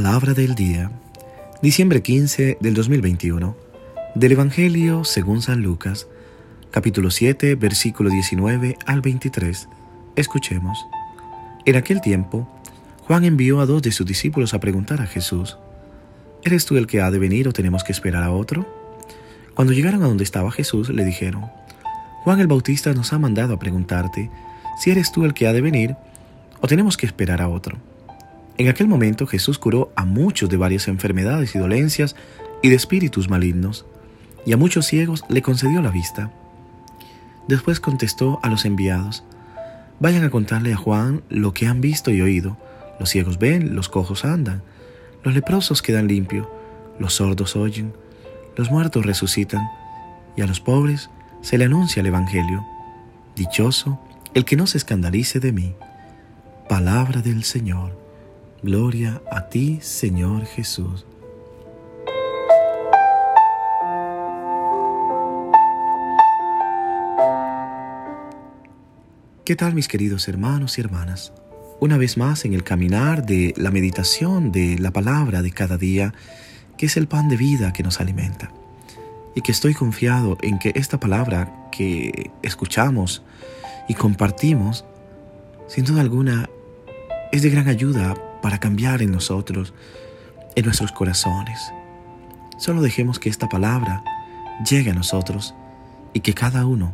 Palabra del día, diciembre 15 del 2021, del Evangelio según San Lucas, capítulo 7, versículo 19 al 23. Escuchemos. En aquel tiempo, Juan envió a dos de sus discípulos a preguntar a Jesús, ¿Eres tú el que ha de venir o tenemos que esperar a otro? Cuando llegaron a donde estaba Jesús, le dijeron, Juan el Bautista nos ha mandado a preguntarte si eres tú el que ha de venir o tenemos que esperar a otro. En aquel momento Jesús curó a muchos de varias enfermedades y dolencias y de espíritus malignos, y a muchos ciegos le concedió la vista. Después contestó a los enviados, Vayan a contarle a Juan lo que han visto y oído. Los ciegos ven, los cojos andan, los leprosos quedan limpios, los sordos oyen, los muertos resucitan, y a los pobres se le anuncia el Evangelio. Dichoso el que no se escandalice de mí. Palabra del Señor. Gloria a ti, Señor Jesús. ¿Qué tal mis queridos hermanos y hermanas? Una vez más en el caminar de la meditación de la palabra de cada día, que es el pan de vida que nos alimenta. Y que estoy confiado en que esta palabra que escuchamos y compartimos, sin duda alguna, es de gran ayuda para cambiar en nosotros, en nuestros corazones. Solo dejemos que esta palabra llegue a nosotros y que cada uno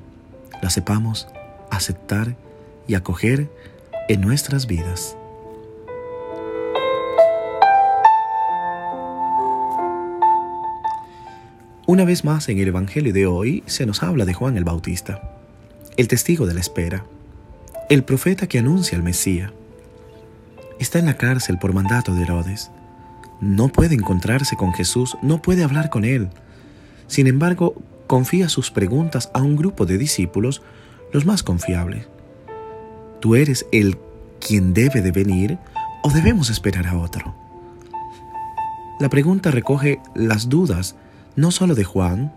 la sepamos aceptar y acoger en nuestras vidas. Una vez más en el Evangelio de hoy se nos habla de Juan el Bautista, el testigo de la espera, el profeta que anuncia al Mesías Está en la cárcel por mandato de Herodes. No puede encontrarse con Jesús, no puede hablar con él. Sin embargo, confía sus preguntas a un grupo de discípulos, los más confiables. ¿Tú eres el quien debe de venir o debemos esperar a otro? La pregunta recoge las dudas no solo de Juan,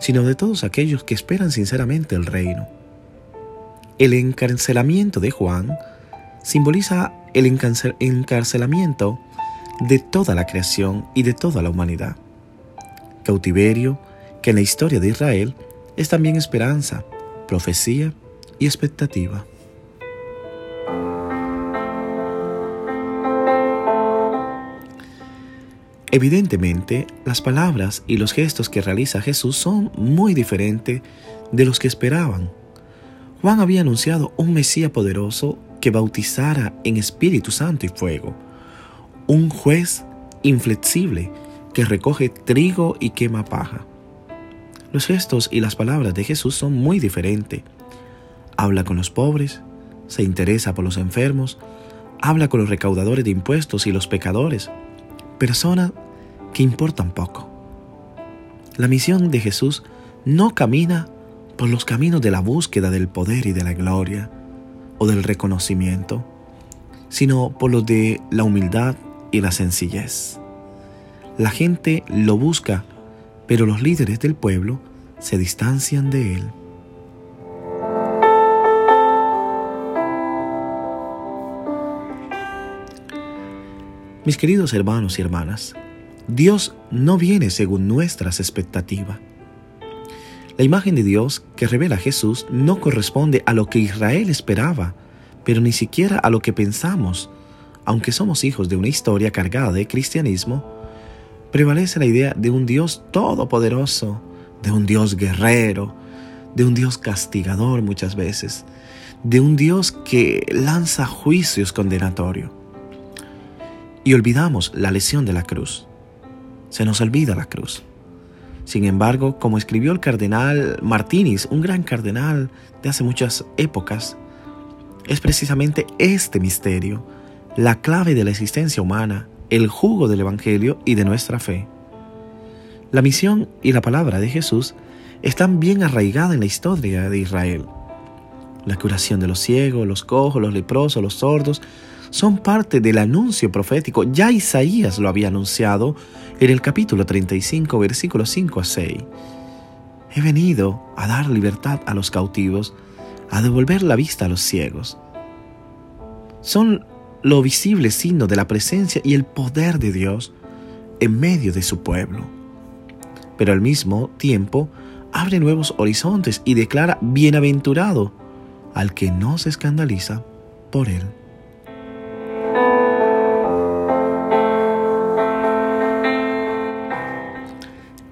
sino de todos aquellos que esperan sinceramente el reino. El encarcelamiento de Juan simboliza el encarcelamiento de toda la creación y de toda la humanidad. Cautiverio que en la historia de Israel es también esperanza, profecía y expectativa. Evidentemente, las palabras y los gestos que realiza Jesús son muy diferentes de los que esperaban. Juan había anunciado un Mesías poderoso que bautizara en Espíritu Santo y fuego, un juez inflexible que recoge trigo y quema paja. Los gestos y las palabras de Jesús son muy diferentes. Habla con los pobres, se interesa por los enfermos, habla con los recaudadores de impuestos y los pecadores, personas que importan poco. La misión de Jesús no camina por los caminos de la búsqueda del poder y de la gloria, del reconocimiento, sino por lo de la humildad y la sencillez. La gente lo busca, pero los líderes del pueblo se distancian de él. Mis queridos hermanos y hermanas, Dios no viene según nuestras expectativas. La imagen de Dios que revela Jesús no corresponde a lo que Israel esperaba, pero ni siquiera a lo que pensamos. Aunque somos hijos de una historia cargada de cristianismo, prevalece la idea de un Dios todopoderoso, de un Dios guerrero, de un Dios castigador muchas veces, de un Dios que lanza juicios condenatorios. Y olvidamos la lesión de la cruz. Se nos olvida la cruz. Sin embargo, como escribió el cardenal Martínez, un gran cardenal de hace muchas épocas, es precisamente este misterio, la clave de la existencia humana, el jugo del Evangelio y de nuestra fe. La misión y la palabra de Jesús están bien arraigadas en la historia de Israel. La curación de los ciegos, los cojos, los leprosos, los sordos, son parte del anuncio profético. Ya Isaías lo había anunciado en el capítulo 35, versículos 5 a 6. He venido a dar libertad a los cautivos, a devolver la vista a los ciegos. Son lo visible signo de la presencia y el poder de Dios en medio de su pueblo. Pero al mismo tiempo abre nuevos horizontes y declara bienaventurado al que no se escandaliza por él.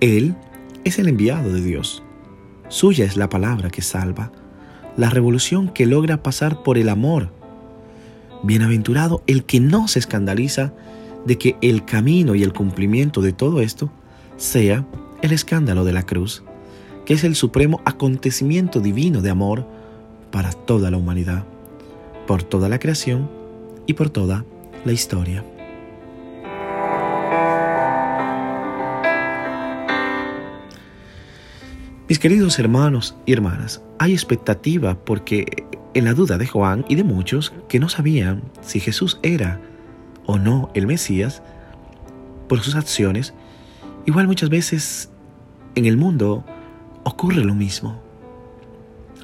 Él es el enviado de Dios. Suya es la palabra que salva, la revolución que logra pasar por el amor. Bienaventurado el que no se escandaliza de que el camino y el cumplimiento de todo esto sea el escándalo de la cruz, que es el supremo acontecimiento divino de amor para toda la humanidad, por toda la creación y por toda la historia. Mis queridos hermanos y hermanas, hay expectativa porque en la duda de Juan y de muchos que no sabían si Jesús era o no el Mesías, por sus acciones, igual muchas veces en el mundo ocurre lo mismo.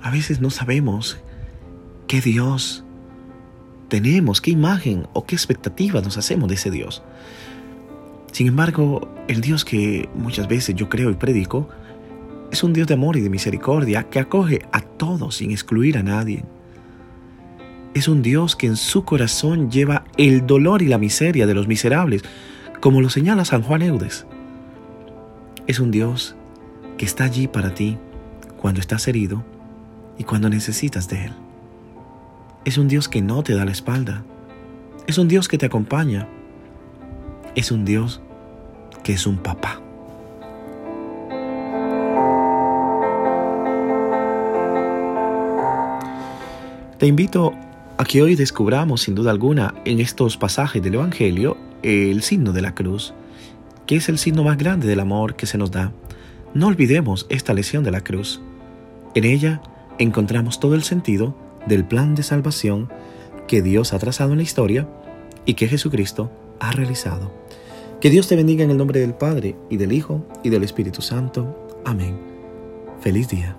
A veces no sabemos qué Dios tenemos, qué imagen o qué expectativa nos hacemos de ese Dios. Sin embargo, el Dios que muchas veces yo creo y predico, es un Dios de amor y de misericordia que acoge a todos sin excluir a nadie. Es un Dios que en su corazón lleva el dolor y la miseria de los miserables, como lo señala San Juan Eudes. Es un Dios que está allí para ti cuando estás herido y cuando necesitas de Él. Es un Dios que no te da la espalda. Es un Dios que te acompaña. Es un Dios que es un papá. Te invito a que hoy descubramos sin duda alguna en estos pasajes del Evangelio el signo de la cruz, que es el signo más grande del amor que se nos da. No olvidemos esta lesión de la cruz. En ella encontramos todo el sentido del plan de salvación que Dios ha trazado en la historia y que Jesucristo ha realizado. Que Dios te bendiga en el nombre del Padre y del Hijo y del Espíritu Santo. Amén. Feliz día.